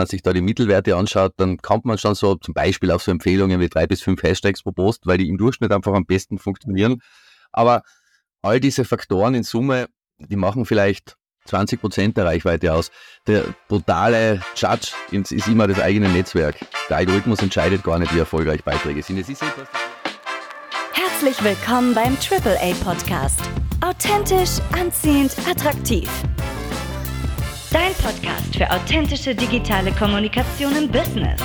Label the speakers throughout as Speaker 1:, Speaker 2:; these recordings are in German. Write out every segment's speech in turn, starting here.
Speaker 1: man sich da die Mittelwerte anschaut, dann kommt man schon so zum Beispiel auf so Empfehlungen wie drei bis fünf Hashtags pro Post, weil die im Durchschnitt einfach am besten funktionieren. Aber all diese Faktoren in Summe, die machen vielleicht 20 Prozent der Reichweite aus. Der brutale Judge ist immer das eigene Netzwerk. Der Algorithmus entscheidet gar nicht, wie erfolgreich Beiträge sind.
Speaker 2: Herzlich willkommen beim AAA Podcast. Authentisch, anziehend, attraktiv. Dein Podcast für authentische digitale Kommunikation im Business.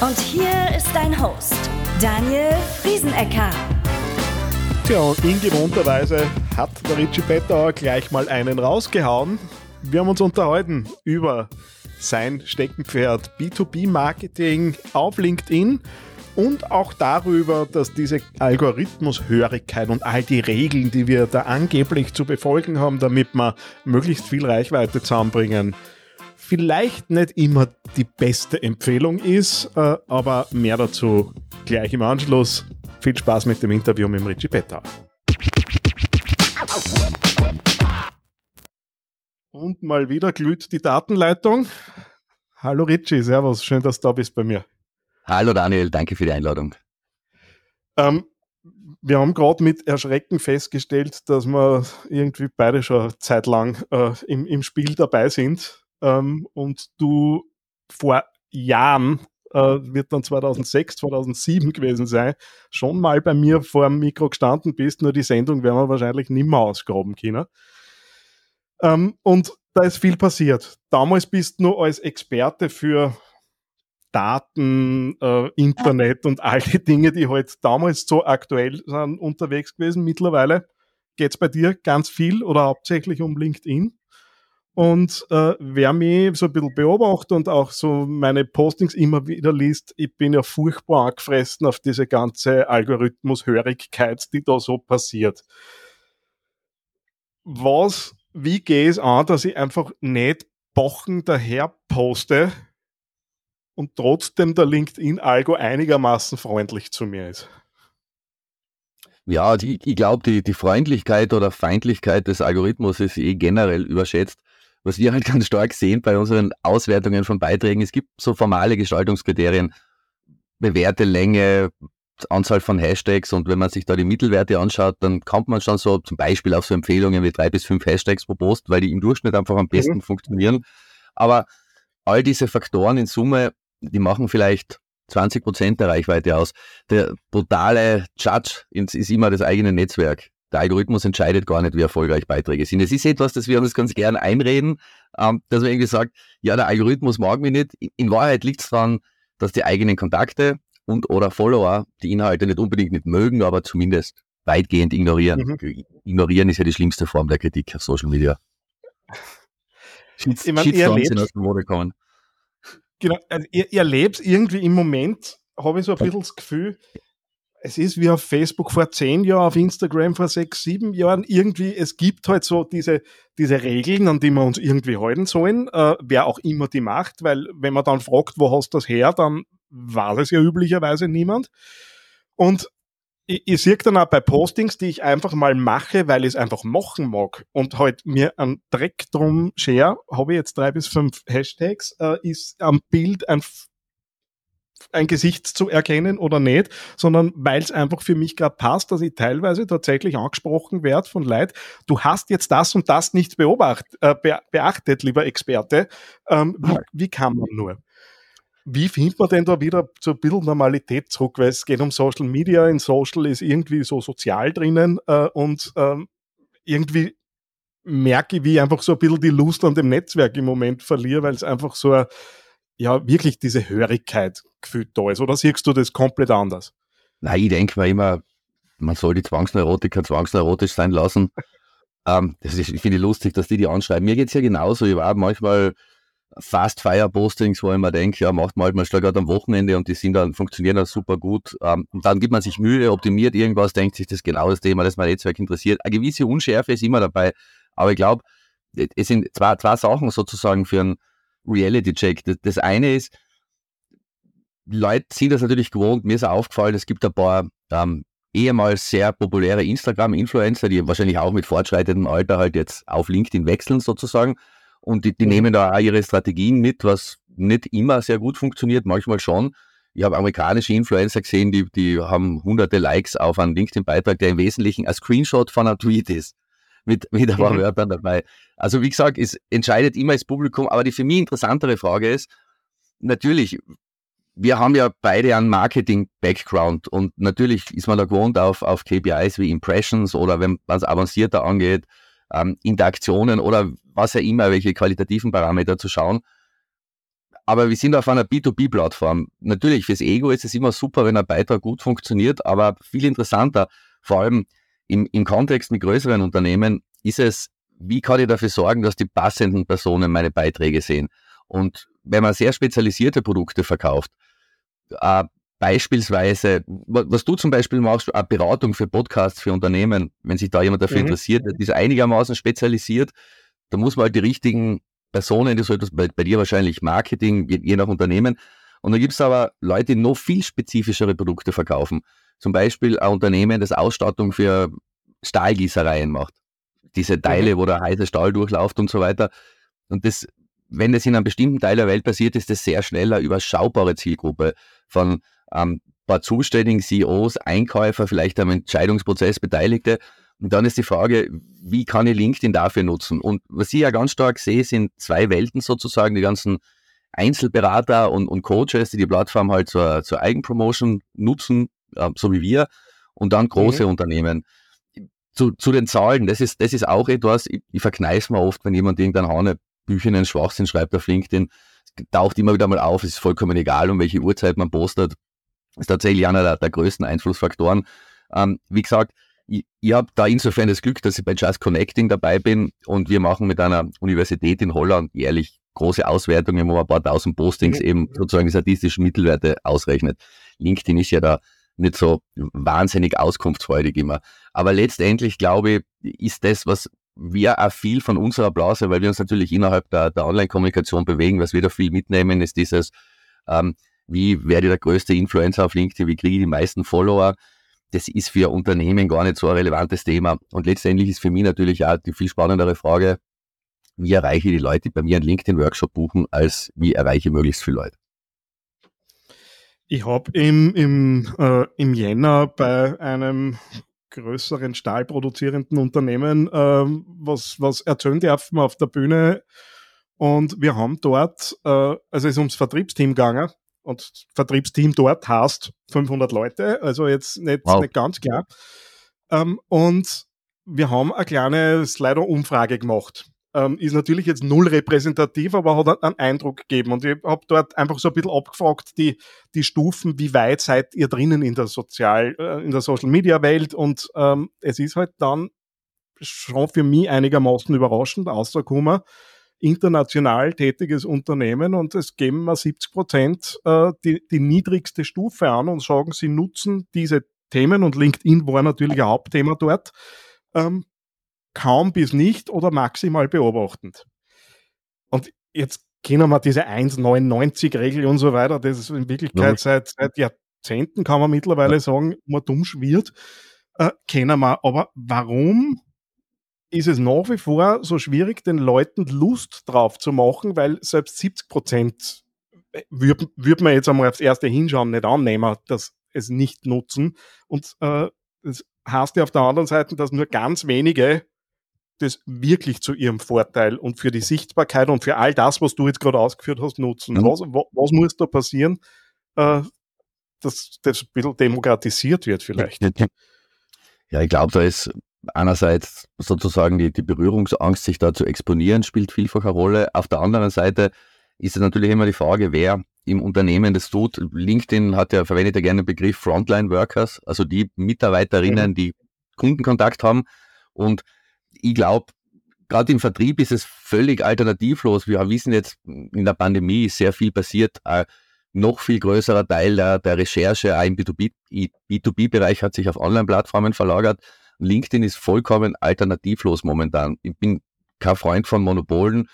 Speaker 2: Und hier ist dein Host, Daniel Friesenecker.
Speaker 3: Tja, und in gewohnter Weise hat der Richie Bettauer gleich mal einen rausgehauen. Wir haben uns unterhalten über sein Steckenpferd B2B-Marketing auf LinkedIn und auch darüber, dass diese Algorithmushörigkeit und all die Regeln, die wir da angeblich zu befolgen haben, damit wir möglichst viel Reichweite zusammenbringen, vielleicht nicht immer die beste Empfehlung ist, äh, aber mehr dazu gleich im Anschluss. Viel Spaß mit dem Interview mit Richie Petter. Und mal wieder glüht die Datenleitung. Hallo Richie, Servus, schön, dass du da bist bei mir.
Speaker 1: Hallo Daniel, danke für die Einladung.
Speaker 3: Ähm, wir haben gerade mit Erschrecken festgestellt, dass wir irgendwie beide schon zeitlang äh, im, im Spiel dabei sind ähm, und du vor Jahren, äh, wird dann 2006, 2007 gewesen sein, schon mal bei mir vor dem Mikro gestanden bist, nur die Sendung werden wir wahrscheinlich nicht mehr ausgraben können. Ähm, und da ist viel passiert. Damals bist du nur als Experte für Daten, äh, Internet und all die Dinge, die halt damals so aktuell sind, unterwegs gewesen. Mittlerweile geht es bei dir ganz viel oder hauptsächlich um LinkedIn. Und äh, wer mich so ein bisschen beobachtet und auch so meine Postings immer wieder liest, ich bin ja furchtbar angefressen auf diese ganze Algorithmushörigkeit, die da so passiert. Was, wie gehe es an, dass ich einfach nicht Wochen daher poste, und trotzdem der LinkedIn-Algo einigermaßen freundlich zu mir ist.
Speaker 1: Ja, die, ich glaube, die, die Freundlichkeit oder Feindlichkeit des Algorithmus ist eh generell überschätzt. Was wir halt ganz stark sehen bei unseren Auswertungen von Beiträgen, es gibt so formale Gestaltungskriterien, bewährte Länge, Anzahl von Hashtags und wenn man sich da die Mittelwerte anschaut, dann kommt man schon so zum Beispiel auf so Empfehlungen wie drei bis fünf Hashtags pro Post, weil die im Durchschnitt einfach am besten mhm. funktionieren. Aber all diese Faktoren in Summe die machen vielleicht 20 Prozent der Reichweite aus. Der brutale Judge ist immer das eigene Netzwerk. Der Algorithmus entscheidet gar nicht, wie erfolgreich Beiträge sind. Es ist etwas, das wir uns ganz gern einreden, ähm, dass man irgendwie sagt, ja, der Algorithmus mag mich nicht. In Wahrheit liegt es daran, dass die eigenen Kontakte und oder Follower die Inhalte nicht unbedingt nicht mögen, aber zumindest weitgehend ignorieren. Mhm. Ignorieren ist ja die schlimmste Form der Kritik auf Social Media.
Speaker 3: Shit, Shitstorms sind aus dem Mode kommen. Genau, also ihr, ihr erlebt irgendwie im Moment, habe ich so ein bisschen das Gefühl, es ist wie auf Facebook vor zehn Jahren, auf Instagram vor sechs, sieben Jahren. Irgendwie, es gibt halt so diese, diese Regeln, an die wir uns irgendwie halten sollen, äh, wer auch immer die macht, weil wenn man dann fragt, wo hast du das her, dann weiß es ja üblicherweise niemand. Und ich, ich sehe dann auch bei Postings, die ich einfach mal mache, weil ich es einfach machen mag und halt mir einen Dreck drum share, habe ich jetzt drei bis fünf Hashtags, äh, ist am Bild ein ein Gesicht zu erkennen oder nicht, sondern weil es einfach für mich gerade passt, dass ich teilweise tatsächlich angesprochen werde von Leid, du hast jetzt das und das nicht beobacht, äh, beachtet, lieber Experte. Ähm, wie, wie kann man nur? Wie findet man denn da wieder so ein bisschen Normalität zurück? Weil es geht um Social Media, in Social ist irgendwie so sozial drinnen äh, und ähm, irgendwie merke ich, wie ich einfach so ein bisschen die Lust an dem Netzwerk im Moment verliere, weil es einfach so, ja, wirklich diese Hörigkeit gefühlt da ist. Oder siehst du das komplett anders?
Speaker 1: Nein, ich denke mir immer, man soll die Zwangsneurotiker zwangsneurotisch sein lassen. ähm, das ist, ich finde lustig, dass die die anschreiben. Mir geht es ja genauso. Ich war manchmal Fast-Fire-Postings, wo ich mir denke, ja, macht man halt mal gerade am Wochenende und die sind dann, funktionieren dann super gut. Ähm, und dann gibt man sich Mühe, optimiert irgendwas, denkt sich das genau das Thema, das mein Netzwerk interessiert. Eine gewisse Unschärfe ist immer dabei. Aber ich glaube, es sind zwei, zwei Sachen sozusagen für einen Reality-Check. Das, das eine ist, Leute sind das natürlich gewohnt. Mir ist aufgefallen, es gibt ein paar ähm, ehemals sehr populäre Instagram-Influencer, die wahrscheinlich auch mit fortschreitendem Alter halt jetzt auf LinkedIn wechseln sozusagen und die, die mhm. nehmen da auch ihre Strategien mit, was nicht immer sehr gut funktioniert, manchmal schon. Ich habe amerikanische Influencer gesehen, die, die haben hunderte Likes auf einen LinkedIn-Beitrag, der im Wesentlichen ein Screenshot von einem Tweet ist. Mit, mit ein paar mhm. Wörtern dabei. Also wie gesagt, es entscheidet immer das Publikum, aber die für mich interessantere Frage ist, natürlich, wir haben ja beide einen Marketing-Background und natürlich ist man da gewohnt auf, auf KPIs wie Impressions oder wenn man es avancierter angeht, ähm, Interaktionen oder was ja immer, welche qualitativen Parameter zu schauen. Aber wir sind auf einer B2B-Plattform. Natürlich, fürs Ego ist es immer super, wenn ein Beitrag gut funktioniert, aber viel interessanter, vor allem im, im Kontext mit größeren Unternehmen, ist es, wie kann ich dafür sorgen, dass die passenden Personen meine Beiträge sehen? Und wenn man sehr spezialisierte Produkte verkauft, äh, beispielsweise, was du zum Beispiel machst, eine Beratung für Podcasts für Unternehmen, wenn sich da jemand dafür mhm. interessiert, die ist einigermaßen spezialisiert, da muss man halt die richtigen Personen, so etwas, bei, bei dir wahrscheinlich Marketing, je, je nach Unternehmen. Und dann gibt es aber Leute, die noch viel spezifischere Produkte verkaufen. Zum Beispiel ein Unternehmen, das Ausstattung für Stahlgießereien macht. Diese Teile, mhm. wo der heiße Stahl durchläuft und so weiter. Und das, wenn das in einem bestimmten Teil der Welt passiert, ist das sehr schneller überschaubare Zielgruppe von ähm, paar zuständigen CEOs, Einkäufer, vielleicht am Entscheidungsprozess Beteiligte. Und dann ist die Frage, wie kann ich LinkedIn dafür nutzen? Und was ich ja ganz stark sehe, sind zwei Welten sozusagen, die ganzen Einzelberater und, und Coaches, die die Plattform halt zur, zur Eigenpromotion nutzen, äh, so wie wir, und dann große mhm. Unternehmen. Zu, zu den Zahlen, das ist, das ist auch etwas, ich, ich verkneife mir oft, wenn jemand irgendein Hanebücher in Schwachsinn schreibt auf LinkedIn, taucht immer wieder mal auf, es ist vollkommen egal, um welche Uhrzeit man postet. Ist tatsächlich einer der, der größten Einflussfaktoren. Ähm, wie gesagt, ich, ich habe da insofern das Glück, dass ich bei Just Connecting dabei bin und wir machen mit einer Universität in Holland jährlich große Auswertungen, wo man ein paar tausend Postings mhm. eben sozusagen die statistischen Mittelwerte ausrechnet. LinkedIn ist ja da nicht so wahnsinnig auskunftsfreudig immer. Aber letztendlich glaube ich, ist das, was wir auch viel von unserer Blase, weil wir uns natürlich innerhalb der, der Online-Kommunikation bewegen, was wir da viel mitnehmen, ist dieses, ähm, wie werde ich der größte Influencer auf LinkedIn, wie kriege ich die meisten Follower, das ist für Unternehmen gar nicht so ein relevantes Thema. Und letztendlich ist für mich natürlich auch die viel spannendere Frage, wie erreiche ich die Leute, die bei mir einen LinkedIn-Workshop buchen, als wie erreiche ich möglichst viele Leute.
Speaker 3: Ich habe im, im, äh, im Jänner bei einem größeren stahlproduzierenden Unternehmen äh, was, was erzählen dürfen auf der Bühne. Und wir haben dort, äh, also es ist ums Vertriebsteam gegangen und Vertriebsteam dort heißt 500 Leute, also jetzt nicht, wow. nicht ganz klar. Ähm, und wir haben eine kleine Slido-Umfrage gemacht. Ähm, ist natürlich jetzt null repräsentativ, aber hat einen Eindruck gegeben. Und ich habe dort einfach so ein bisschen abgefragt, die, die Stufen, wie weit seid ihr drinnen in der Sozial, äh, in der Social Media Welt? Und ähm, es ist halt dann schon für mich einigermaßen überraschend rausgekommen, international tätiges Unternehmen und es geben wir 70 Prozent äh, die, die niedrigste Stufe an und sagen, sie nutzen diese Themen und LinkedIn war natürlich ein Hauptthema dort, ähm, kaum bis nicht oder maximal beobachtend. Und jetzt kennen wir diese 1,99-Regel und so weiter, das ist in Wirklichkeit ja. seit, seit Jahrzehnten, kann man mittlerweile sagen, man dumm schwirrt, äh, kennen wir. Aber warum ist es nach wie vor so schwierig, den Leuten Lust drauf zu machen, weil selbst 70 Prozent äh, würde würd man jetzt einmal aufs erste Hinschauen nicht annehmen, dass es nicht nutzen. Und äh, das heißt ja auf der anderen Seite, dass nur ganz wenige das wirklich zu ihrem Vorteil und für die Sichtbarkeit und für all das, was du jetzt gerade ausgeführt hast, nutzen. Mhm. Was, was, muss da passieren, äh, dass das ein bisschen demokratisiert wird vielleicht?
Speaker 1: Ja, ich glaube, da ist einerseits sozusagen die, die Berührungsangst, sich da zu exponieren, spielt vielfach eine Rolle. Auf der anderen Seite ist es natürlich immer die Frage, wer im Unternehmen das tut. LinkedIn hat ja, verwendet ja gerne den Begriff Frontline Workers, also die Mitarbeiterinnen, mhm. die Kundenkontakt haben. Und ich glaube, gerade im Vertrieb ist es völlig alternativlos. Wir wissen jetzt, in der Pandemie ist sehr viel passiert. Ein noch viel größerer Teil der, der Recherche auch im B2B-Bereich hat sich auf Online-Plattformen verlagert. LinkedIn ist vollkommen alternativlos momentan. Ich bin kein Freund von Monopolen,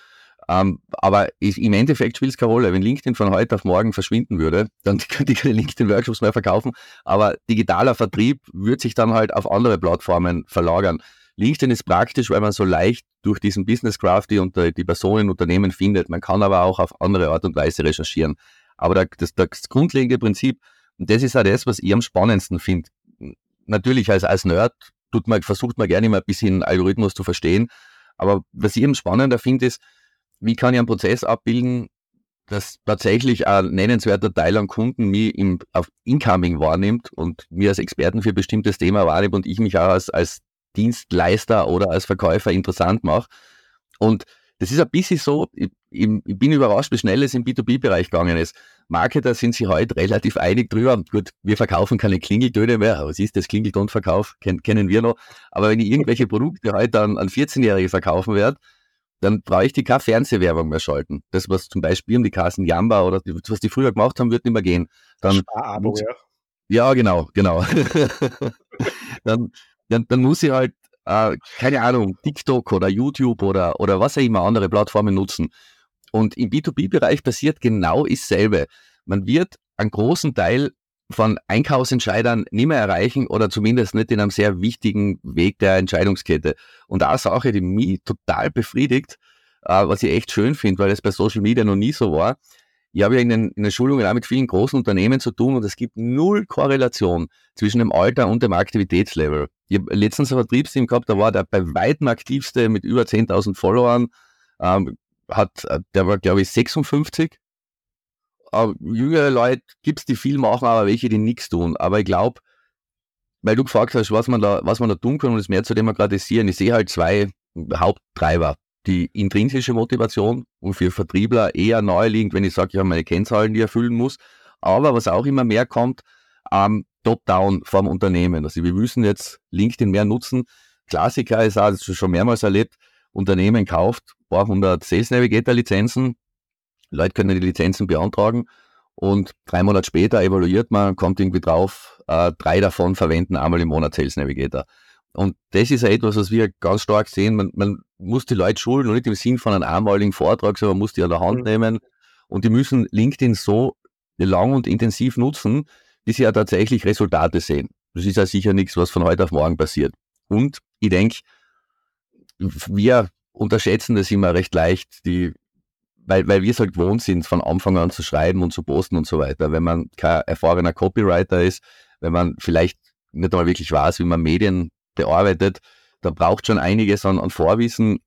Speaker 1: ähm, aber ist, im Endeffekt spielt es keine Rolle. Wenn LinkedIn von heute auf morgen verschwinden würde, dann könnte ich keine LinkedIn-Workshops mehr verkaufen. Aber digitaler Vertrieb wird sich dann halt auf andere Plattformen verlagern. LinkedIn ist praktisch, weil man so leicht durch diesen Business Craft die, unter, die Personen, Unternehmen findet. Man kann aber auch auf andere Art und Weise recherchieren. Aber das, das grundlegende Prinzip, und das ist auch das, was ich am spannendsten finde. Natürlich als, als Nerd tut man, versucht man gerne immer ein bisschen Algorithmus zu verstehen. Aber was ich eben spannender finde, ist, wie kann ich einen Prozess abbilden, dass tatsächlich ein nennenswerter Teil an Kunden mich im, auf Incoming wahrnimmt und mir als Experten für ein bestimmtes Thema wahrnimmt und ich mich auch als, als Dienstleister oder als Verkäufer interessant mache. Und das ist ein bisschen so, ich, ich bin überrascht, wie schnell es im B2B-Bereich gegangen ist. Marketer sind sich heute relativ einig drüber. Gut, wir verkaufen keine Klingeltöne mehr. Was ist das Klingeltonverkauf? Ken, kennen wir noch. Aber wenn ich irgendwelche Produkte heute an, an 14-Jährige verkaufen werde, dann brauche ich die keine Fernsehwerbung mehr schalten. Das, was zum Beispiel um die Kassen Jamba oder was die früher gemacht haben, wird nicht mehr gehen. Dann, Sparabo, ja. ja, genau, genau. dann, dann, dann muss ich halt, äh, keine Ahnung, TikTok oder YouTube oder, oder was auch immer andere Plattformen nutzen. Und im B2B-Bereich passiert genau dasselbe. Man wird einen großen Teil von Einkaufsentscheidern nicht mehr erreichen oder zumindest nicht in einem sehr wichtigen Weg der Entscheidungskette. Und eine Sache, die mich total befriedigt, äh, was ich echt schön finde, weil das bei Social Media noch nie so war. Ich habe ja in den, in den Schulungen auch mit vielen großen Unternehmen zu tun und es gibt null Korrelation zwischen dem Alter und dem Aktivitätslevel. Ich habe letztens ein Vertriebsteam gehabt, da war der bei weitem aktivste mit über 10.000 Followern, ähm, hat, äh, der war glaube ich 56 äh, jüngere Leute gibt es, die viel machen, aber welche, die nichts tun. Aber ich glaube, weil du gefragt hast, was man da, was man da tun kann, um es mehr zu demokratisieren. Ich sehe halt zwei Haupttreiber. Die intrinsische Motivation und für Vertriebler eher naheliegend, wenn ich sage, ich habe meine Kennzahlen, die ich erfüllen muss. Aber was auch immer mehr kommt, ähm, Top-Down vom Unternehmen. Also wir müssen jetzt LinkedIn mehr nutzen. Klassiker ist auch, das schon mehrmals erlebt, Unternehmen kauft ein paar hundert Sales Navigator Lizenzen, Leute können die Lizenzen beantragen und drei Monate später evaluiert man, kommt irgendwie drauf, äh, drei davon verwenden einmal im Monat Sales Navigator. Und das ist ja etwas, was wir ganz stark sehen. Man, man muss die Leute schulen und nicht im Sinn von einem einmaligen Vortrag, sondern man muss die an der Hand mhm. nehmen und die müssen LinkedIn so lang und intensiv nutzen, bis sie ja tatsächlich Resultate sehen. Das ist ja sicher nichts, was von heute auf morgen passiert. Und ich denke, wir unterschätzen das immer recht leicht, die weil, weil wir es halt gewohnt sind, von Anfang an zu schreiben und zu posten und so weiter. Wenn man kein erfahrener Copywriter ist, wenn man vielleicht nicht einmal wirklich weiß, wie man Medien bearbeitet, da braucht schon einiges an, an Vorwissen.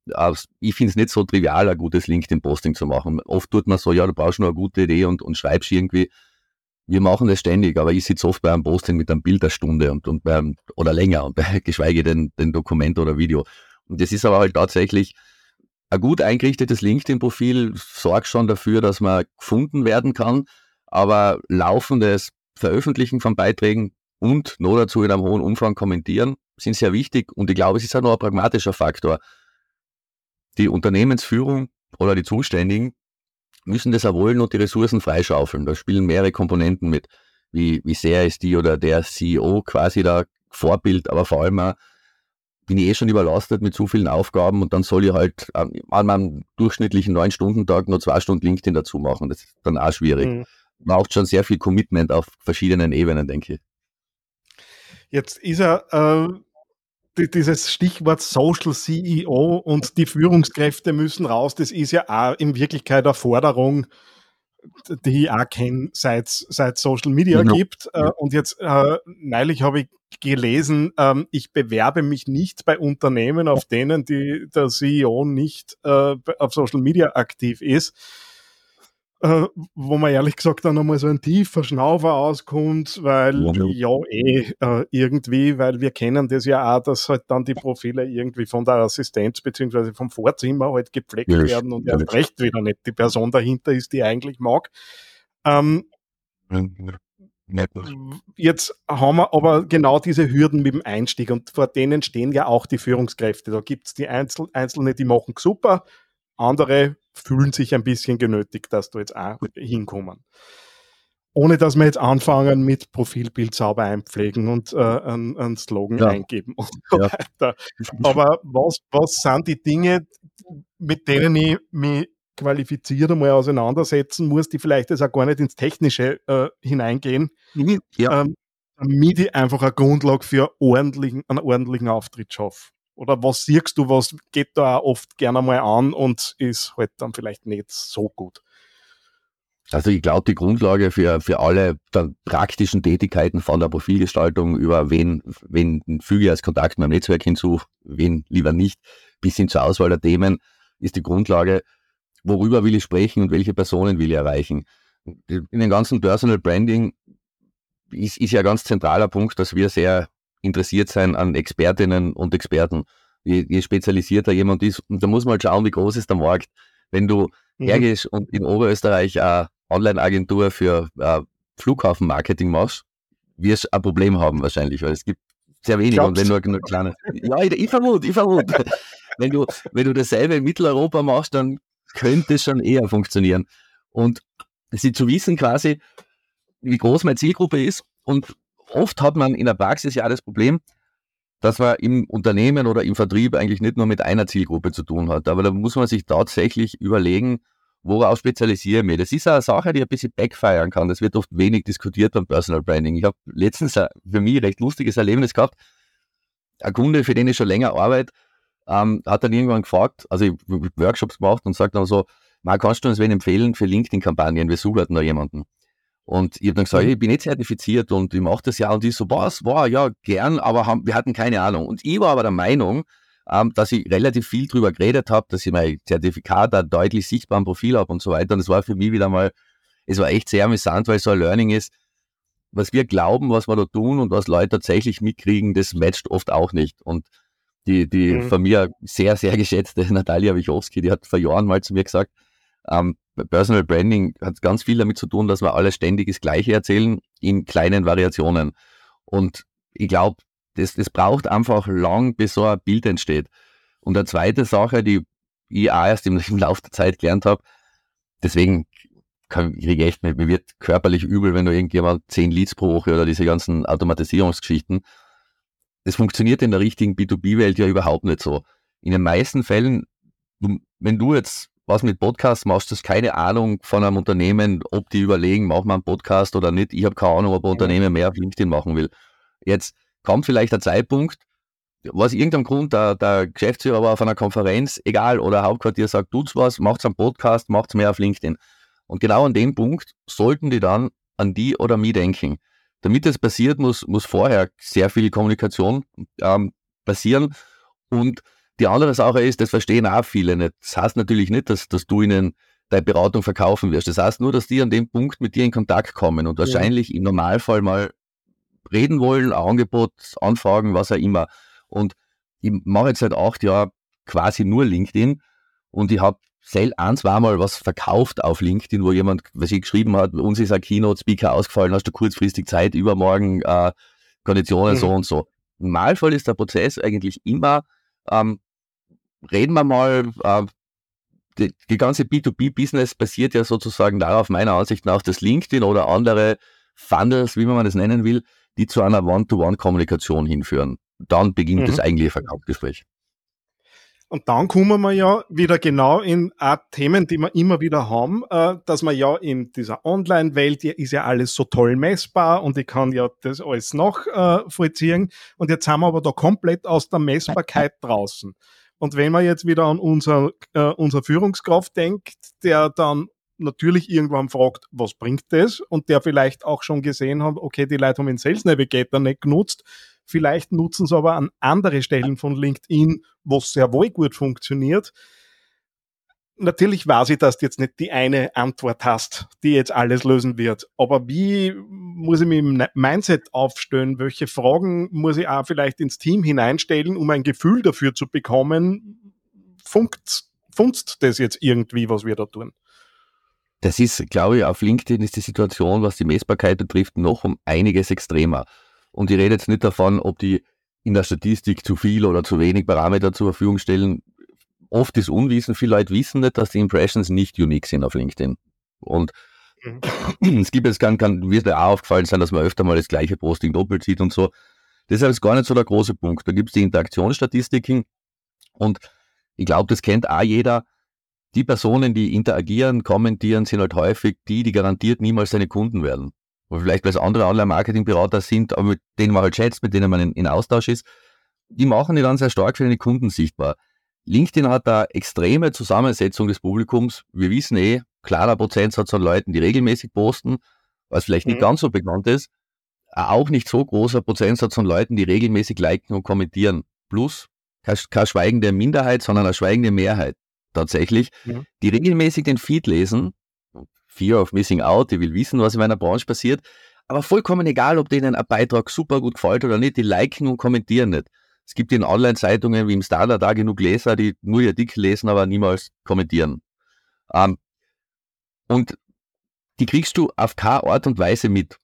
Speaker 1: Ich finde es nicht so trivial, ein gutes LinkedIn-Posting zu machen. Oft tut man so, ja, du brauchst nur eine gute Idee und, und schreibst irgendwie. Wir machen das ständig, aber ich sitze oft bei einem Posting mit einem Bild der Stunde und, und beim, oder länger, und bei, geschweige denn, den Dokument oder Video. Und das ist aber halt tatsächlich, ein gut eingerichtetes LinkedIn-Profil sorgt schon dafür, dass man gefunden werden kann, aber laufendes Veröffentlichen von Beiträgen und noch dazu in einem hohen Umfang kommentieren sind sehr wichtig und ich glaube, es ist auch noch ein pragmatischer Faktor. Die Unternehmensführung oder die Zuständigen müssen das auch wollen und die Ressourcen freischaufeln. Da spielen mehrere Komponenten mit, wie, wie sehr ist die oder der CEO quasi da Vorbild, aber vor allem auch, bin ich eh schon überlastet mit zu vielen Aufgaben und dann soll ich halt an meinem durchschnittlichen neun Stunden Tag nur zwei Stunden LinkedIn dazu machen. Das ist dann auch schwierig. Mhm. Braucht schon sehr viel Commitment auf verschiedenen Ebenen, denke ich.
Speaker 3: Jetzt ist er äh, dieses Stichwort Social CEO und die Führungskräfte müssen raus. Das ist ja auch in Wirklichkeit eine Forderung die ich auch kenne, seit seit Social Media ja. gibt. Äh, und jetzt äh, neulich habe ich gelesen, ähm, ich bewerbe mich nicht bei Unternehmen, auf denen die, der CEO nicht äh, auf Social Media aktiv ist äh, wo man ehrlich gesagt dann nochmal so ein tiefer Schnaufer auskommt, weil ja, eh äh, irgendwie, weil wir kennen das ja auch, dass halt dann die Profile irgendwie von der Assistenz beziehungsweise vom Vorzimmer halt gepflegt ja, werden und erst recht wieder nicht die Person dahinter ist, die eigentlich mag. Ähm, Jetzt haben wir aber genau diese Hürden mit dem Einstieg und vor denen stehen ja auch die Führungskräfte. Da gibt's die Einzel Einzelne, die machen super, andere fühlen sich ein bisschen genötigt, dass du jetzt auch hinkommen. Ohne dass wir jetzt anfangen mit Profilbild sauber einpflegen und äh, einen, einen Slogan ja. eingeben und so ja. weiter. Aber was, was sind die Dinge, mit denen ich mich qualifiziert einmal auseinandersetzen muss, die vielleicht jetzt auch gar nicht ins Technische äh, hineingehen, ja. ähm, damit ich einfach eine Grundlage für ordentlichen, einen ordentlichen Auftritt schaffe. Oder was siehst du, was geht da oft gerne mal an und ist halt dann vielleicht nicht so gut?
Speaker 1: Also ich glaube, die Grundlage für, für alle praktischen Tätigkeiten von der Profilgestaltung über wen, wen füge ich als Kontakt meinem Netzwerk hinzu, wen lieber nicht, bis hin zur Auswahl der Themen, ist die Grundlage, worüber will ich sprechen und welche Personen will ich erreichen. In dem ganzen Personal Branding ist, ist ja ganz zentraler Punkt, dass wir sehr interessiert sein an Expertinnen und Experten. Je, je spezialisierter jemand ist, und da muss man halt schauen, wie groß ist der Markt. Wenn du mhm. hergehst und in Oberösterreich eine Online-Agentur für äh, Flughafenmarketing machst, wirst du ein Problem haben wahrscheinlich, weil es gibt sehr wenige Glaubst? und wenn nur, nur kleine. Ja, ich, ich vermute, ich vermute. wenn du, wenn du dasselbe in Mitteleuropa machst, dann könnte es schon eher funktionieren. Und sie zu wissen quasi, wie groß meine Zielgruppe ist und oft hat man in der Praxis ja das Problem, dass man im Unternehmen oder im Vertrieb eigentlich nicht nur mit einer Zielgruppe zu tun hat. Aber da muss man sich tatsächlich überlegen, worauf spezialisiere ich mich. Das ist eine Sache, die ein bisschen backfeiern kann. Das wird oft wenig diskutiert beim Personal Branding. Ich habe letztens ein für mich recht lustiges Erlebnis gehabt. Ein Kunde, für den ich schon länger arbeite, ähm, hat dann irgendwann gefragt, also ich habe Workshops gemacht und sagt dann so, Marc, kannst du uns wen empfehlen für LinkedIn-Kampagnen? Wir suchen halt noch jemanden. Und ich habe dann gesagt, mhm. ich bin nicht zertifiziert und ich mache das ja. Und die so, was, war ja, gern, aber haben, wir hatten keine Ahnung. Und ich war aber der Meinung, ähm, dass ich relativ viel drüber geredet habe, dass ich mein Zertifikat da deutlich sichtbar im Profil habe und so weiter. Und es war für mich wieder mal, es war echt sehr amüsant, weil es so ein Learning ist, was wir glauben, was wir da tun und was Leute tatsächlich mitkriegen, das matcht oft auch nicht. Und die, die mhm. von mir sehr, sehr geschätzte Natalia Wichowski, die hat vor Jahren mal zu mir gesagt, ähm, Personal Branding hat ganz viel damit zu tun, dass wir alle ständig das Gleiche erzählen in kleinen Variationen. Und ich glaube, das, das braucht einfach lang, bis so ein Bild entsteht. Und eine zweite Sache, die ich auch erst im, im Laufe der Zeit gelernt habe, deswegen kann, ich kriege echt, mir wird körperlich übel, wenn du irgendjemand zehn Leads pro Woche oder diese ganzen Automatisierungsgeschichten. Das funktioniert in der richtigen B2B-Welt ja überhaupt nicht so. In den meisten Fällen, wenn du jetzt was mit Podcasts machst, hast keine Ahnung von einem Unternehmen, ob die überlegen, machen wir einen Podcast oder nicht. Ich habe keine Ahnung, ob ein Unternehmen mehr auf LinkedIn machen will. Jetzt kommt vielleicht der Zeitpunkt, was irgendeinem Grund der, der Geschäftsführer war auf einer Konferenz, egal, oder Hauptquartier sagt, tut's was, macht's einen Podcast, macht's mehr auf LinkedIn. Und genau an dem Punkt sollten die dann an die oder mich denken. Damit das passiert, muss, muss vorher sehr viel Kommunikation ähm, passieren und die andere Sache ist, das verstehen auch viele nicht. Das heißt natürlich nicht, dass, dass du ihnen deine Beratung verkaufen wirst. Das heißt nur, dass die an dem Punkt mit dir in Kontakt kommen und wahrscheinlich ja. im Normalfall mal reden wollen, ein Angebot, anfragen, was auch immer. Und ich mache jetzt seit acht Jahren quasi nur LinkedIn und ich habe ein, zweimal was verkauft auf LinkedIn, wo jemand, was ich geschrieben hat, uns ist ein Keynote-Speaker ausgefallen, hast du kurzfristig Zeit, übermorgen äh, Konditionen mhm. so und so. Im Normalfall ist der Prozess eigentlich immer, ähm, reden wir mal, äh, die, die ganze B2B-Business basiert ja sozusagen darauf, meiner Ansicht nach, dass LinkedIn oder andere Funders, wie man das nennen will, die zu einer One-to-One-Kommunikation hinführen. Dann beginnt mhm. das eigentliche Verkaufsgespräch.
Speaker 3: Und dann kommen wir ja wieder genau in Themen, die wir immer wieder haben, äh, dass man ja in dieser Online-Welt ist ja alles so toll messbar und ich kann ja das alles noch äh. Und jetzt haben wir aber da komplett aus der Messbarkeit draußen. Und wenn man jetzt wieder an unser, äh, unser Führungskraft denkt, der dann natürlich irgendwann fragt, was bringt das? Und der vielleicht auch schon gesehen hat, okay, die Leute haben den Sales Navigator nicht genutzt. Vielleicht nutzen sie aber an andere Stellen von LinkedIn, wo es sehr wohl gut funktioniert natürlich weiß ich, dass du jetzt nicht die eine Antwort hast, die jetzt alles lösen wird. Aber wie muss ich mich im Mindset aufstellen? Welche Fragen muss ich auch vielleicht ins Team hineinstellen, um ein Gefühl dafür zu bekommen? Funkt, funzt das jetzt irgendwie, was wir da tun?
Speaker 1: Das ist, glaube ich, auf LinkedIn ist die Situation, was die Messbarkeit betrifft, noch um einiges extremer. Und ich rede jetzt nicht davon, ob die in der Statistik zu viel oder zu wenig Parameter zur Verfügung stellen oft ist Unwissen, viele Leute wissen nicht, dass die Impressions nicht unique sind auf LinkedIn. Und mhm. es gibt jetzt kann, kann, wird ja auch aufgefallen sein, dass man öfter mal das gleiche Posting doppelt sieht und so. Deshalb ist gar nicht so der große Punkt. Da gibt es die Interaktionsstatistiken und ich glaube, das kennt auch jeder. Die Personen, die interagieren, kommentieren, sind halt häufig die, die garantiert niemals seine Kunden werden. Oder vielleicht, weil es andere Online-Marketing-Berater sind, aber mit denen man halt schätzt, mit denen man in, in Austausch ist. die machen die dann sehr stark für den Kunden sichtbar. LinkedIn hat da extreme Zusammensetzung des Publikums. Wir wissen eh, klarer Prozentsatz an Leuten, die regelmäßig posten, was vielleicht nicht mhm. ganz so bekannt ist. Auch nicht so großer Prozentsatz an Leuten, die regelmäßig liken und kommentieren. Plus kein, kein schweigende Minderheit, sondern eine schweigende Mehrheit tatsächlich, ja. die regelmäßig den Feed lesen. Fear of Missing Out, die will wissen, was in meiner Branche passiert. Aber vollkommen egal, ob denen ein Beitrag super gut gefällt oder nicht, die liken und kommentieren nicht. Es gibt in Online-Zeitungen wie im Standard da genug Leser, die nur ihr Dick lesen, aber niemals kommentieren. Ähm, und die kriegst du auf keine Art und Weise mit.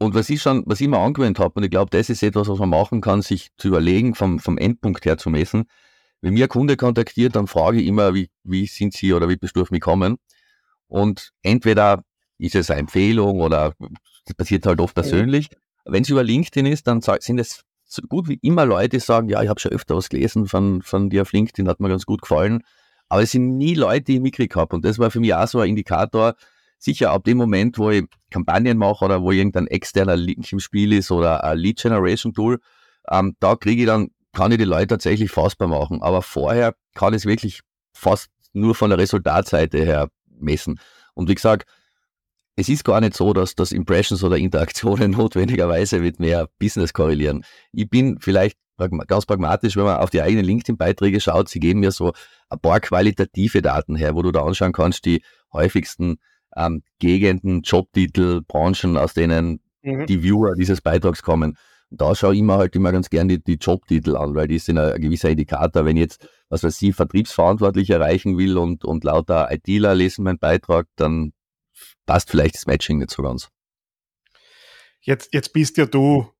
Speaker 1: Und was ich schon, was ich mir angewöhnt habe, und ich glaube, das ist etwas, was man machen kann, sich zu überlegen, vom, vom Endpunkt her zu messen. Wenn mir ein Kunde kontaktiert, dann frage ich immer, wie, wie sind Sie oder wie bist du auf mich gekommen? Und entweder ist es eine Empfehlung oder das passiert halt oft persönlich. Ja. Wenn es über LinkedIn ist, dann sind es so gut wie immer Leute, sagen, ja, ich habe schon öfter was gelesen von, von dir auf LinkedIn, hat mir ganz gut gefallen. Aber es sind nie Leute, die ich mitgekriegt habe. Und das war für mich auch so ein Indikator, sicher ab dem Moment, wo ich Kampagnen mache oder wo irgendein externer Link im Spiel ist oder ein Lead Generation Tool, ähm, da kriege ich dann, kann ich die Leute tatsächlich fassbar machen. Aber vorher kann ich es wirklich fast nur von der Resultatseite her messen. Und wie gesagt, es ist gar nicht so, dass das Impressions oder Interaktionen notwendigerweise mit mehr Business korrelieren. Ich bin vielleicht ganz pragmatisch, wenn man auf die eigenen LinkedIn-Beiträge schaut, sie geben mir so ein paar qualitative Daten her, wo du da anschauen kannst, die häufigsten ähm, Gegenden, Jobtitel, Branchen, aus denen mhm. die Viewer dieses Beitrags kommen. Und da schaue ich mir halt immer ganz gerne die, die Jobtitel an, weil die sind ein, ein, gewisser Indikator. Wenn jetzt, was weiß ich, Vertriebsverantwortlich erreichen will und, und lauter ITler lesen meinen Beitrag, dann passt vielleicht das Matching nicht so ganz.
Speaker 3: Jetzt, jetzt bist ja du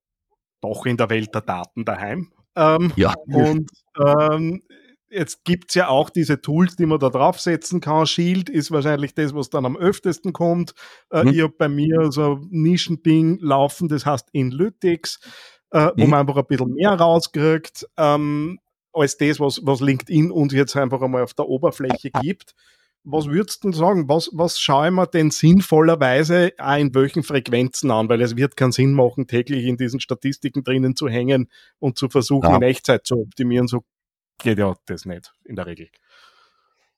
Speaker 3: doch in der Welt der Daten daheim.
Speaker 1: Ähm, ja.
Speaker 3: Und ähm, Jetzt gibt es ja auch diese Tools, die man da draufsetzen kann. Shield ist wahrscheinlich das, was dann am öftesten kommt. Äh, mhm. Ich habe bei mir so ein Nischending laufen, das heißt Inlytics, äh, wo mhm. man einfach ein bisschen mehr rauskriegt, ähm, als das, was, was LinkedIn uns jetzt einfach einmal auf der Oberfläche gibt. Was würdest du denn sagen? Was, was schaue ich mir denn sinnvollerweise auch in welchen Frequenzen an? Weil es wird keinen Sinn machen, täglich in diesen Statistiken drinnen zu hängen und zu versuchen, ja. in Echtzeit zu optimieren. So geht ja das nicht in der Regel.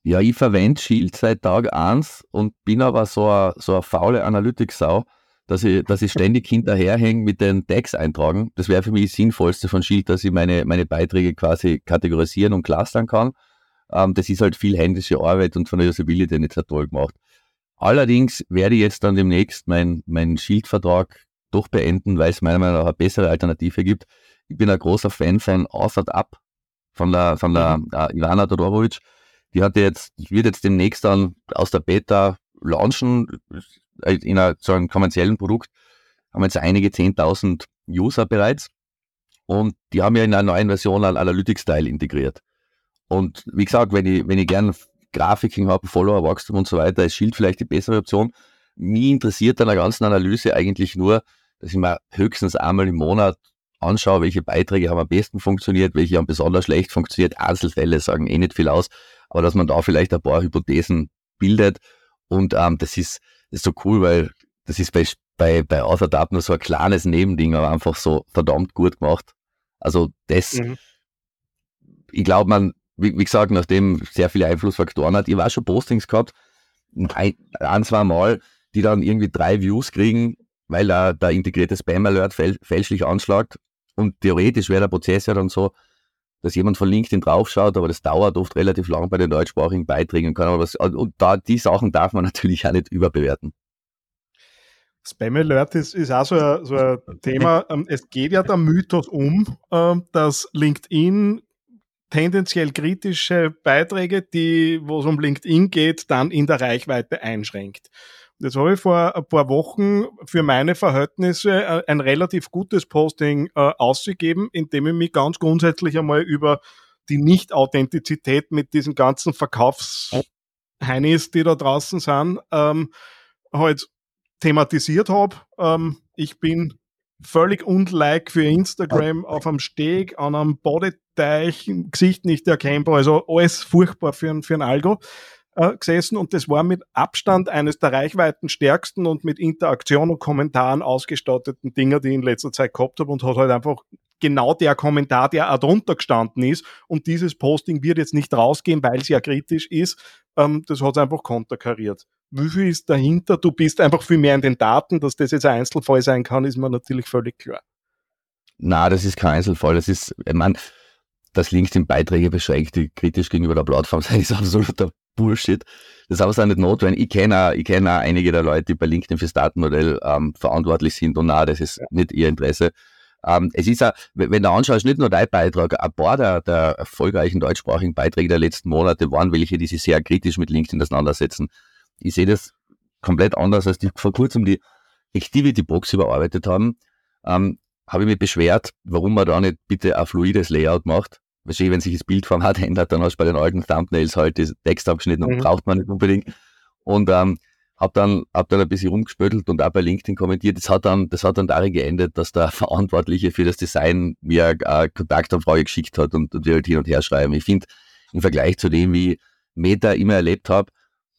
Speaker 1: Ja, ich verwende Shield seit Tag 1 und bin aber so eine, so eine faule Analytics-Sau, dass ich, dass ich ständig hinterherhänge mit den Tags eintragen. Das wäre für mich das Sinnvollste von Shield, dass ich meine, meine Beiträge quasi kategorisieren und clustern kann. Ähm, das ist halt viel händische Arbeit und von der Usability nicht so toll gemacht. Allerdings werde ich jetzt dann demnächst meinen mein Shield-Vertrag doch beenden, weil es meiner Meinung nach eine bessere Alternative gibt. Ich bin ein großer Fan von Authored Up von der, von der mhm. äh, Ivana Todorovic. Die hat jetzt, wird jetzt demnächst dann aus der Beta launchen, äh, in einer, so einem kommerziellen Produkt. Haben jetzt einige 10.000 User bereits. Und die haben ja in einer neuen Version einen Analytics-Style integriert. Und wie gesagt, wenn ich, wenn ich gern Grafiken habe, Follower-Wachstum und so weiter, ist Schild vielleicht die bessere Option. Mich interessiert an der ganzen Analyse eigentlich nur, dass ich mir höchstens einmal im Monat anschaue, welche Beiträge haben am besten funktioniert, welche haben besonders schlecht funktioniert. Einzelfälle sagen eh nicht viel aus, aber dass man da vielleicht ein paar Hypothesen bildet. Und ähm, das, ist, das ist so cool, weil das ist bei, bei, bei AuthorDAP nur so ein kleines Nebending, aber einfach so verdammt gut gemacht. Also das, mhm. ich glaube, man, wie, wie, gesagt, nachdem sehr viele Einflussfaktoren hat, ich war schon Postings gehabt, ein, ein zwei Mal, die dann irgendwie drei Views kriegen, weil da der integrierte Spam-Alert fälschlich anschlagt und theoretisch wäre der Prozess ja dann so, dass jemand von LinkedIn draufschaut, aber das dauert oft relativ lang bei den deutschsprachigen Beiträgen. Kann aber was, und da, die Sachen darf man natürlich auch nicht überbewerten.
Speaker 3: Spam Alert ist, ist auch so ein, so ein Thema. Ähm, es geht ja der Mythos um, ähm, dass LinkedIn tendenziell kritische Beiträge, die, wo es um LinkedIn geht, dann in der Reichweite einschränkt. Jetzt habe ich vor ein paar Wochen für meine Verhältnisse äh, ein relativ gutes Posting äh, ausgegeben, indem ich mich ganz grundsätzlich einmal über die Nicht-Authentizität mit diesen ganzen Verkaufsheinis, die da draußen sind, ähm, halt thematisiert habe. Ähm, ich bin völlig unlike für Instagram auf einem Steg, an einem Bodeteich, Gesicht nicht erkennbar, also alles furchtbar für, für ein Algo äh, gesessen und das war mit Abstand eines der reichweitenstärksten und mit Interaktion und Kommentaren ausgestatteten Dinger, die ich in letzter Zeit gehabt habe und hat halt einfach genau der Kommentar, der auch drunter gestanden ist. Und dieses Posting wird jetzt nicht rausgehen, weil es ja kritisch ist. Ähm, das hat es einfach konterkariert. Wie viel ist dahinter? Du bist einfach viel mehr in den Daten. Dass das jetzt ein Einzelfall sein kann, ist mir natürlich völlig klar.
Speaker 1: Na, das ist kein Einzelfall. Das ist, ich meine, dass LinkedIn-Beiträge beschränkt, die kritisch gegenüber der Plattform sind, ist absoluter Bullshit. Das ist aber auch nicht notwendig. Ich kenne auch, ich auch einige der Leute, die bei LinkedIn fürs Datenmodell ähm, verantwortlich sind und na, das ist ja. nicht ihr Interesse. Ähm, es ist auch, wenn du anschaust, nicht nur dein Beitrag, ein paar der, der erfolgreichen deutschsprachigen Beiträge der letzten Monate waren welche, die sich sehr kritisch mit LinkedIn auseinandersetzen. Ich sehe das komplett anders, als die vor kurzem die Activity Box überarbeitet haben. Ähm, habe ich mich beschwert, warum man da nicht bitte ein fluides Layout macht. Wahrscheinlich, wenn sich das Bildformat ändert, dann hast du bei den alten Thumbnails halt das Text abgeschnitten und mhm. braucht man nicht unbedingt. Und ähm, habe dann, hab dann ein bisschen rumgespöttelt und auch bei LinkedIn kommentiert. Das hat dann, das hat dann darin geendet, dass der Verantwortliche für das Design mir eine Kontaktanfrage geschickt hat und, und wir halt hin und her schreiben. Ich finde, im Vergleich zu dem, wie Meta immer erlebt habe,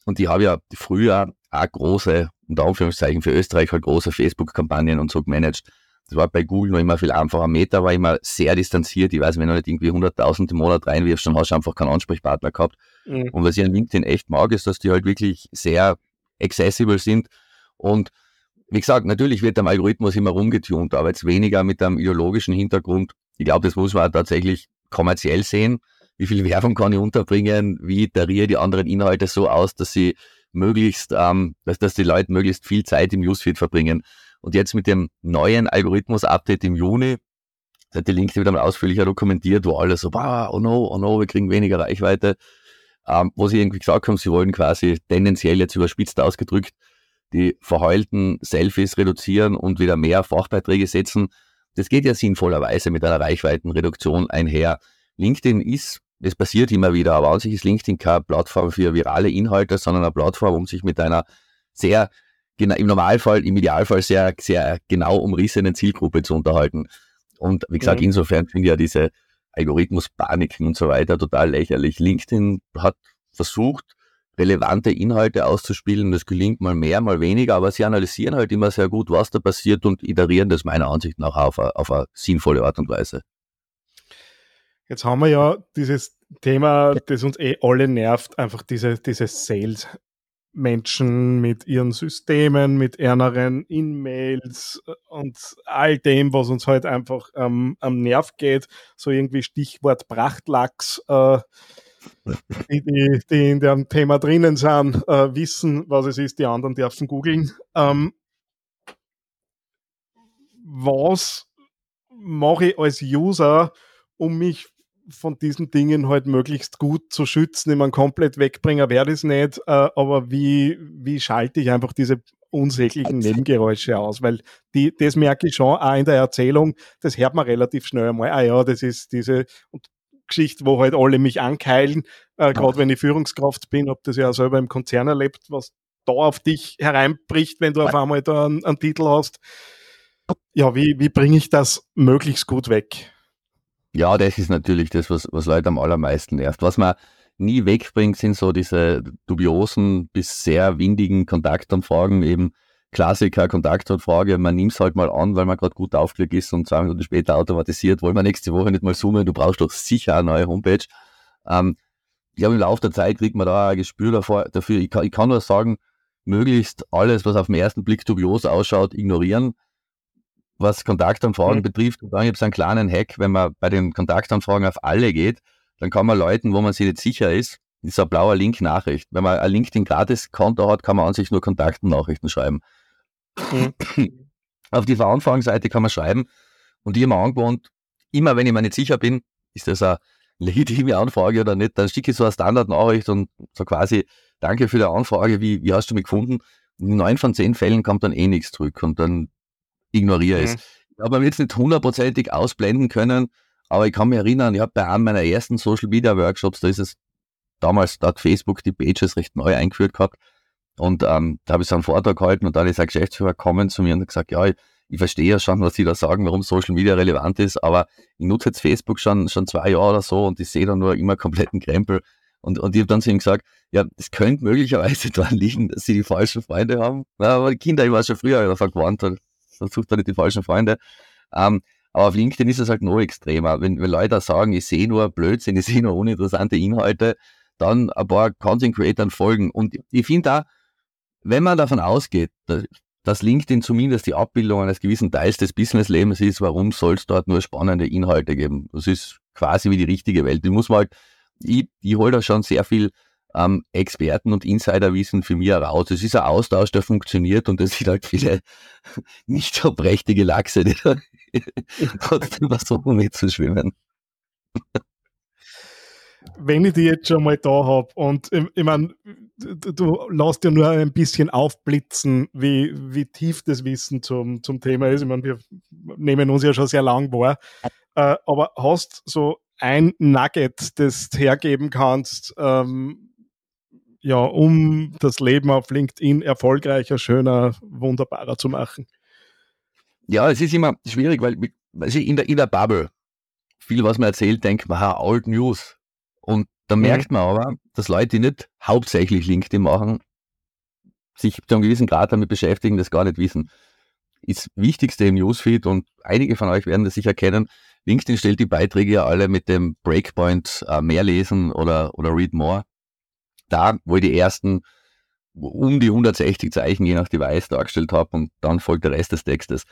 Speaker 1: und die habe ja früher auch große, unter Anführungszeichen für Österreich halt große Facebook-Kampagnen und so gemanagt. Das war bei Google noch immer viel einfacher. Meta war immer sehr distanziert. Ich weiß, wenn du nicht irgendwie 100.000 im Monat reinwirfst, dann hast du einfach keinen Ansprechpartner gehabt. Mhm. Und was ich an LinkedIn echt mag, ist, dass die halt wirklich sehr accessible sind. Und wie gesagt, natürlich wird am Algorithmus immer rumgetunt, aber jetzt weniger mit einem ideologischen Hintergrund. Ich glaube, das muss man tatsächlich kommerziell sehen. Wie viel Werbung kann ich unterbringen? Wie iteriere die anderen Inhalte so aus, dass sie möglichst, ähm, dass, dass die Leute möglichst viel Zeit im Newsfeed verbringen? Und jetzt mit dem neuen Algorithmus-Update im Juni, das hat die LinkedIn wieder mal ausführlicher dokumentiert, wo alle so, oh no, oh no, wir kriegen weniger Reichweite, ähm, wo sie irgendwie gesagt haben, sie wollen quasi tendenziell jetzt überspitzt ausgedrückt die verheulten Selfies reduzieren und wieder mehr Fachbeiträge setzen. Das geht ja sinnvollerweise mit einer Reichweitenreduktion einher. LinkedIn ist, es passiert immer wieder, aber an sich ist LinkedIn keine Plattform für virale Inhalte, sondern eine Plattform, um sich mit einer sehr im Normalfall, im Idealfall sehr, sehr genau umrissenen Zielgruppe zu unterhalten. Und wie gesagt, mhm. insofern finde ich ja diese Algorithmuspaniken und so weiter total lächerlich. LinkedIn hat versucht, relevante Inhalte auszuspielen. Das gelingt mal mehr, mal weniger, aber sie analysieren halt immer sehr gut, was da passiert und iterieren das meiner Ansicht nach auf eine, auf eine sinnvolle Art und Weise.
Speaker 3: Jetzt haben wir ja dieses Thema, das uns eh alle nervt, einfach diese, diese Sales. Menschen mit ihren Systemen, mit erneren E-Mails äh, und all dem, was uns halt einfach ähm, am Nerv geht. So irgendwie Stichwort Prachtlachs. Äh, die, die, die, in dem Thema drinnen sind, äh, wissen, was es ist, die anderen dürfen googeln. Ähm, was mache ich als User, um mich von diesen Dingen halt möglichst gut zu schützen. Ich meine, komplett wegbringen ich es nicht, äh, aber wie, wie schalte ich einfach diese unsäglichen Nebengeräusche aus? Weil die, das merke ich schon auch in der Erzählung, das hört man relativ schnell einmal. Ah ja, das ist diese Geschichte, wo halt alle mich ankeilen, äh, gerade wenn ich Führungskraft bin, ob das ja selber im Konzern erlebt, was da auf dich hereinbricht, wenn du auf einmal da einen, einen Titel hast. Ja, wie, wie bringe ich das möglichst gut weg?
Speaker 1: Ja, das ist natürlich das, was, was Leute am allermeisten nervt. Was man nie wegbringt, sind so diese dubiosen bis sehr windigen Kontaktanfragen, eben Klassiker, Kontaktanfrage, man nimmt es halt mal an, weil man gerade gut aufgelegt ist und zwei Minuten später automatisiert, wollen wir nächste Woche nicht mal zoomen, du brauchst doch sicher eine neue Homepage. Ähm, ich glaube, im Laufe der Zeit kriegt man da ein Gespür dafür. Ich kann, ich kann nur sagen, möglichst alles, was auf den ersten Blick dubios ausschaut, ignorieren was Kontaktanfragen mhm. betrifft. Und dann gibt es einen kleinen Hack, wenn man bei den Kontaktanfragen auf alle geht, dann kann man Leuten, wo man sich nicht sicher ist, ist ein blauer Link Nachricht. Wenn man ein LinkedIn gratis Konto hat, kann man an sich nur Kontaktennachrichten schreiben. Mhm. Auf die Veranfragenseite kann man schreiben und ich habe mir angewohnt, immer wenn ich mir nicht sicher bin, ist das eine legitime Anfrage oder nicht, dann schicke ich so eine Standardnachricht und so quasi, danke für die Anfrage, wie, wie hast du mich gefunden? In neun von zehn Fällen kommt dann eh nichts zurück und dann ignoriere mhm. es. Ich habe mir jetzt nicht hundertprozentig ausblenden können, aber ich kann mich erinnern, ich habe bei einem meiner ersten Social Media Workshops, da ist es damals, da hat Facebook die Pages recht neu eingeführt gehabt und ähm, da habe ich so einen Vortrag gehalten und dann ist ein Geschäftsführer gekommen zu mir und hat gesagt, ja, ich, ich verstehe ja schon, was Sie da sagen, warum Social Media relevant ist, aber ich nutze jetzt Facebook schon, schon zwei Jahre oder so und ich sehe da nur immer kompletten Krempel. Und, und ich habe dann zu ihm gesagt, ja, das könnte möglicherweise daran liegen, dass sie die falschen Freunde haben. Ja, aber die Kinder, ich war schon früher davon gewarnt, dann sucht er nicht die falschen Freunde. Ähm, Aber auf LinkedIn ist es halt noch extremer. Wenn, wenn Leute sagen, ich sehe nur Blödsinn, ich sehe nur uninteressante Inhalte, dann ein paar Content Creators folgen. Und ich finde da, wenn man davon ausgeht, dass LinkedIn zumindest die Abbildung eines gewissen Teils des Businesslebens ist, warum soll es dort nur spannende Inhalte geben? Das ist quasi wie die richtige Welt. Die muss man halt, ich, ich hole da schon sehr viel ähm, Experten und Insiderwissen für mich heraus. Es ist ein Austausch, der funktioniert und es sind halt viele nicht so prächtige Lachse, die da trotzdem versuchen mitzuschwimmen
Speaker 3: wenn ich die jetzt schon mal da habe und ich, ich meine, du, du lässt ja nur ein bisschen aufblitzen, wie, wie tief das Wissen zum, zum Thema ist. Ich meine, wir nehmen uns ja schon sehr lang wahr. Äh, aber hast so ein Nugget, das hergeben kannst, ähm, ja, um das Leben auf LinkedIn erfolgreicher, schöner, wunderbarer zu machen?
Speaker 1: Ja, es ist immer schwierig, weil also in, der, in der Bubble, viel, was man erzählt, denkt man, ha, Old News. Und da mhm. merkt man aber, dass Leute, die nicht hauptsächlich LinkedIn machen, sich zu einem gewissen Grad damit beschäftigen, das gar nicht wissen. Das Wichtigste im Newsfeed und einige von euch werden das sicher kennen, LinkedIn stellt die Beiträge ja alle mit dem Breakpoint äh, mehr lesen oder, oder read more. Da, wo ich die ersten um die 160 Zeichen je nach Device dargestellt habe und dann folgt der Rest des Textes.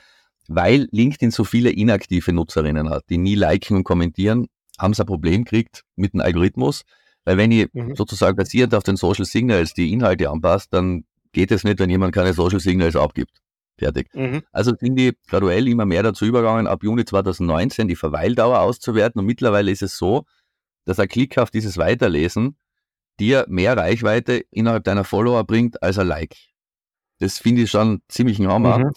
Speaker 1: Weil LinkedIn so viele inaktive Nutzerinnen hat, die nie liken und kommentieren, haben sie ein Problem gekriegt mit dem Algorithmus, weil wenn ich mhm. sozusagen basierend auf den Social Signals die Inhalte anpasst, dann geht es nicht, wenn jemand keine Social Signals abgibt. Fertig. Mhm. Also sind die graduell immer mehr dazu übergegangen, ab Juni 2019 die Verweildauer auszuwerten und mittlerweile ist es so, dass ein Klick auf dieses Weiterlesen dir mehr Reichweite innerhalb deiner Follower bringt als ein Like. Das finde ich schon ziemlich ein Hammer. Mhm.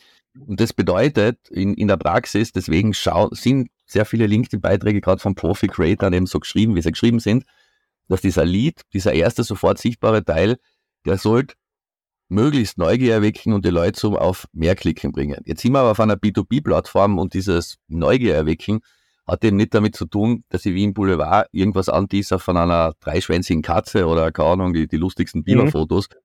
Speaker 1: Und das bedeutet in, in der Praxis, deswegen schau, sind sehr viele LinkedIn-Beiträge gerade von Profi-Creatern eben so geschrieben, wie sie geschrieben sind, dass dieser Lead, dieser erste sofort sichtbare Teil, der sollte möglichst Neugier erwecken und die Leute zum auf mehr Klicken bringen. Jetzt sind wir aber auf einer B2B-Plattform und dieses Neugier erwecken hat eben nicht damit zu tun, dass ich wie im Boulevard irgendwas anteaser von einer dreischwänzigen Katze oder keine Ahnung, die, die lustigsten Biberfotos, mhm.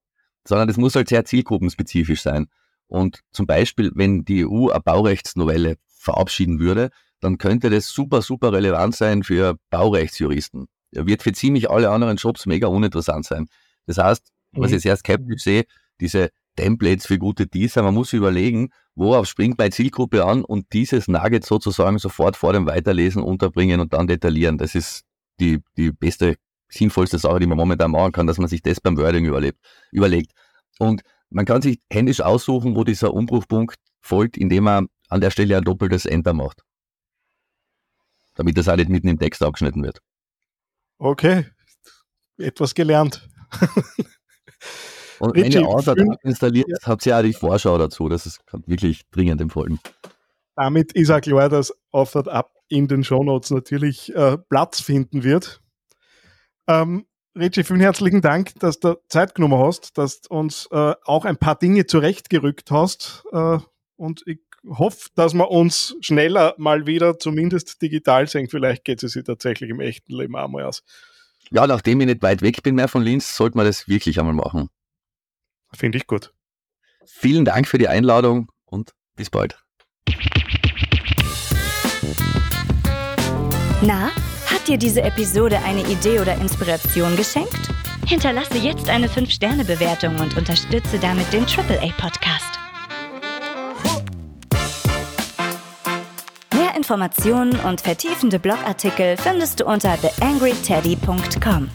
Speaker 1: sondern es muss halt sehr zielgruppenspezifisch sein. Und zum Beispiel, wenn die EU eine Baurechtsnovelle verabschieden würde, dann könnte das super, super relevant sein für Baurechtsjuristen. Er wird für ziemlich alle anderen Jobs mega uninteressant sein. Das heißt, was ich mhm. sehr skeptisch sehe, diese Templates für gute Teaser, man muss überlegen, worauf springt meine Zielgruppe an und dieses Nugget sozusagen sofort vor dem Weiterlesen unterbringen und dann detaillieren. Das ist die, die beste, sinnvollste Sache, die man momentan machen kann, dass man sich das beim Wording überlebt, überlegt. Und man kann sich händisch aussuchen, wo dieser Umbruchpunkt folgt, indem man an der Stelle ein doppeltes Enter macht damit das auch nicht mitten im Text abgeschnitten wird.
Speaker 3: Okay, etwas gelernt.
Speaker 1: Und wenn ihr Auto installiert, ja. habt ihr ja auch die Vorschau dazu. Das ist wirklich dringend empfohlen.
Speaker 3: Damit ist auch klar, dass Authored Up in den Shownotes natürlich äh, Platz finden wird. Ähm, Richie, vielen herzlichen Dank, dass du Zeit genommen hast, dass du uns äh, auch ein paar Dinge zurechtgerückt hast. Äh, und ich hoffe, dass wir uns schneller mal wieder zumindest digital sehen. Vielleicht geht es sich tatsächlich im echten Leben auch mal aus.
Speaker 1: Ja, nachdem ich nicht weit weg bin mehr von Linz, sollte man das wirklich einmal machen.
Speaker 3: Finde ich gut.
Speaker 1: Vielen Dank für die Einladung und bis bald.
Speaker 2: Na, hat dir diese Episode eine Idee oder Inspiration geschenkt? Hinterlasse jetzt eine 5-Sterne-Bewertung und unterstütze damit den AAA-Podcast. Informationen und vertiefende Blogartikel findest du unter theangryteddy.com.